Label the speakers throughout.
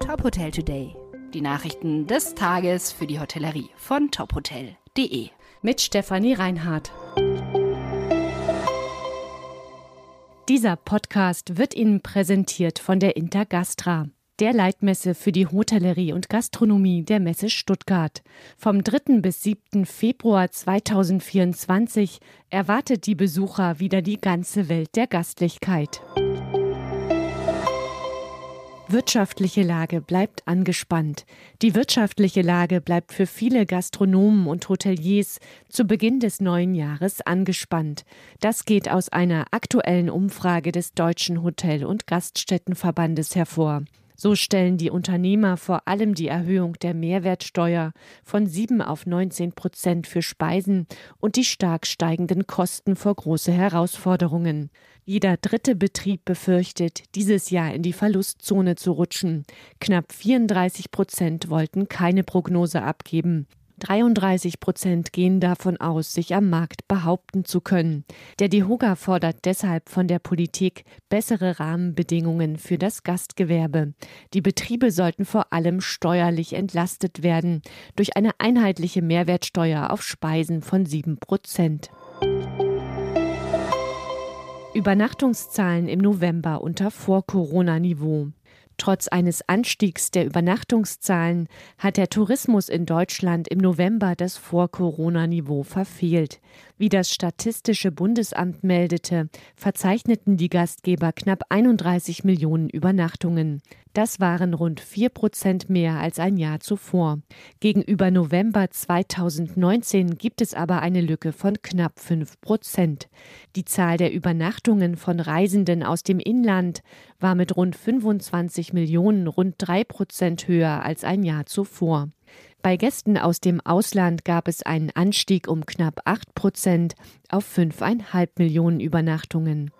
Speaker 1: Top Hotel Today. Die Nachrichten des Tages für die Hotellerie von tophotel.de.
Speaker 2: Mit Stefanie Reinhardt. Dieser Podcast wird Ihnen präsentiert von der Intergastra, der Leitmesse für die Hotellerie und Gastronomie der Messe Stuttgart. Vom 3. bis 7. Februar 2024 erwartet die Besucher wieder die ganze Welt der Gastlichkeit. Wirtschaftliche Lage bleibt angespannt. Die wirtschaftliche Lage bleibt für viele Gastronomen und Hoteliers zu Beginn des neuen Jahres angespannt. Das geht aus einer aktuellen Umfrage des Deutschen Hotel- und Gaststättenverbandes hervor. So stellen die Unternehmer vor allem die Erhöhung der Mehrwertsteuer von 7 auf 19 Prozent für Speisen und die stark steigenden Kosten vor große Herausforderungen. Jeder dritte Betrieb befürchtet, dieses Jahr in die Verlustzone zu rutschen. Knapp 34 Prozent wollten keine Prognose abgeben. 33 Prozent gehen davon aus, sich am Markt behaupten zu können. Der DEHOGA fordert deshalb von der Politik bessere Rahmenbedingungen für das Gastgewerbe. Die Betriebe sollten vor allem steuerlich entlastet werden durch eine einheitliche Mehrwertsteuer auf Speisen von 7 Prozent. Übernachtungszahlen im November unter Vor-Corona-Niveau. Trotz eines Anstiegs der Übernachtungszahlen hat der Tourismus in Deutschland im November das Vor-Corona-Niveau verfehlt. Wie das Statistische Bundesamt meldete, verzeichneten die Gastgeber knapp 31 Millionen Übernachtungen. Das waren rund vier Prozent mehr als ein Jahr zuvor. Gegenüber November 2019 gibt es aber eine Lücke von knapp fünf Prozent. Die Zahl der Übernachtungen von Reisenden aus dem Inland war mit rund 25 Millionen rund drei Prozent höher als ein Jahr zuvor. Bei Gästen aus dem Ausland gab es einen Anstieg um knapp acht Prozent auf fünfeinhalb Millionen Übernachtungen.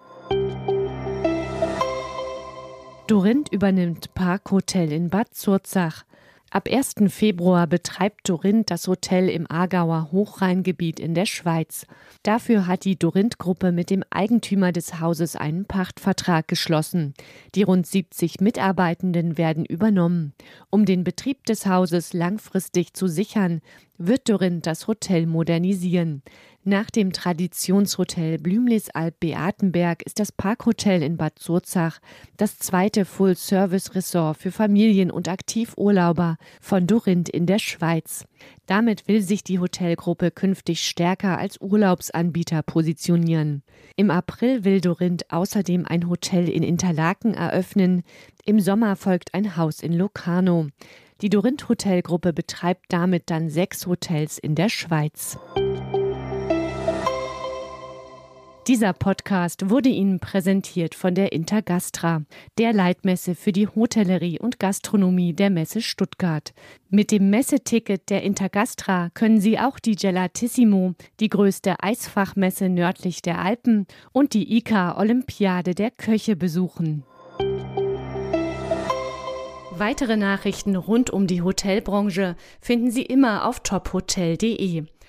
Speaker 2: Dorinth übernimmt Parkhotel in Bad Zurzach. Ab 1. Februar betreibt Dorinth das Hotel im Aargauer Hochrheingebiet in der Schweiz. Dafür hat die Dorinth-Gruppe mit dem Eigentümer des Hauses einen Pachtvertrag geschlossen. Die rund 70 Mitarbeitenden werden übernommen. Um den Betrieb des Hauses langfristig zu sichern, wird Dorinth das Hotel modernisieren. Nach dem Traditionshotel Blümlisalp Beatenberg ist das Parkhotel in Bad Zurzach das zweite Full-Service-Ressort für Familien und Aktivurlauber von Dorinth in der Schweiz. Damit will sich die Hotelgruppe künftig stärker als Urlaubsanbieter positionieren. Im April will Dorinth außerdem ein Hotel in Interlaken eröffnen. Im Sommer folgt ein Haus in Locarno. Die Dorinth Hotelgruppe betreibt damit dann sechs Hotels in der Schweiz. Dieser Podcast wurde Ihnen präsentiert von der Intergastra, der Leitmesse für die Hotellerie und Gastronomie der Messe Stuttgart. Mit dem Messeticket der Intergastra können Sie auch die Gelatissimo, die größte Eisfachmesse nördlich der Alpen, und die ICA Olympiade der Köche besuchen. Weitere Nachrichten rund um die Hotelbranche finden Sie immer auf tophotel.de.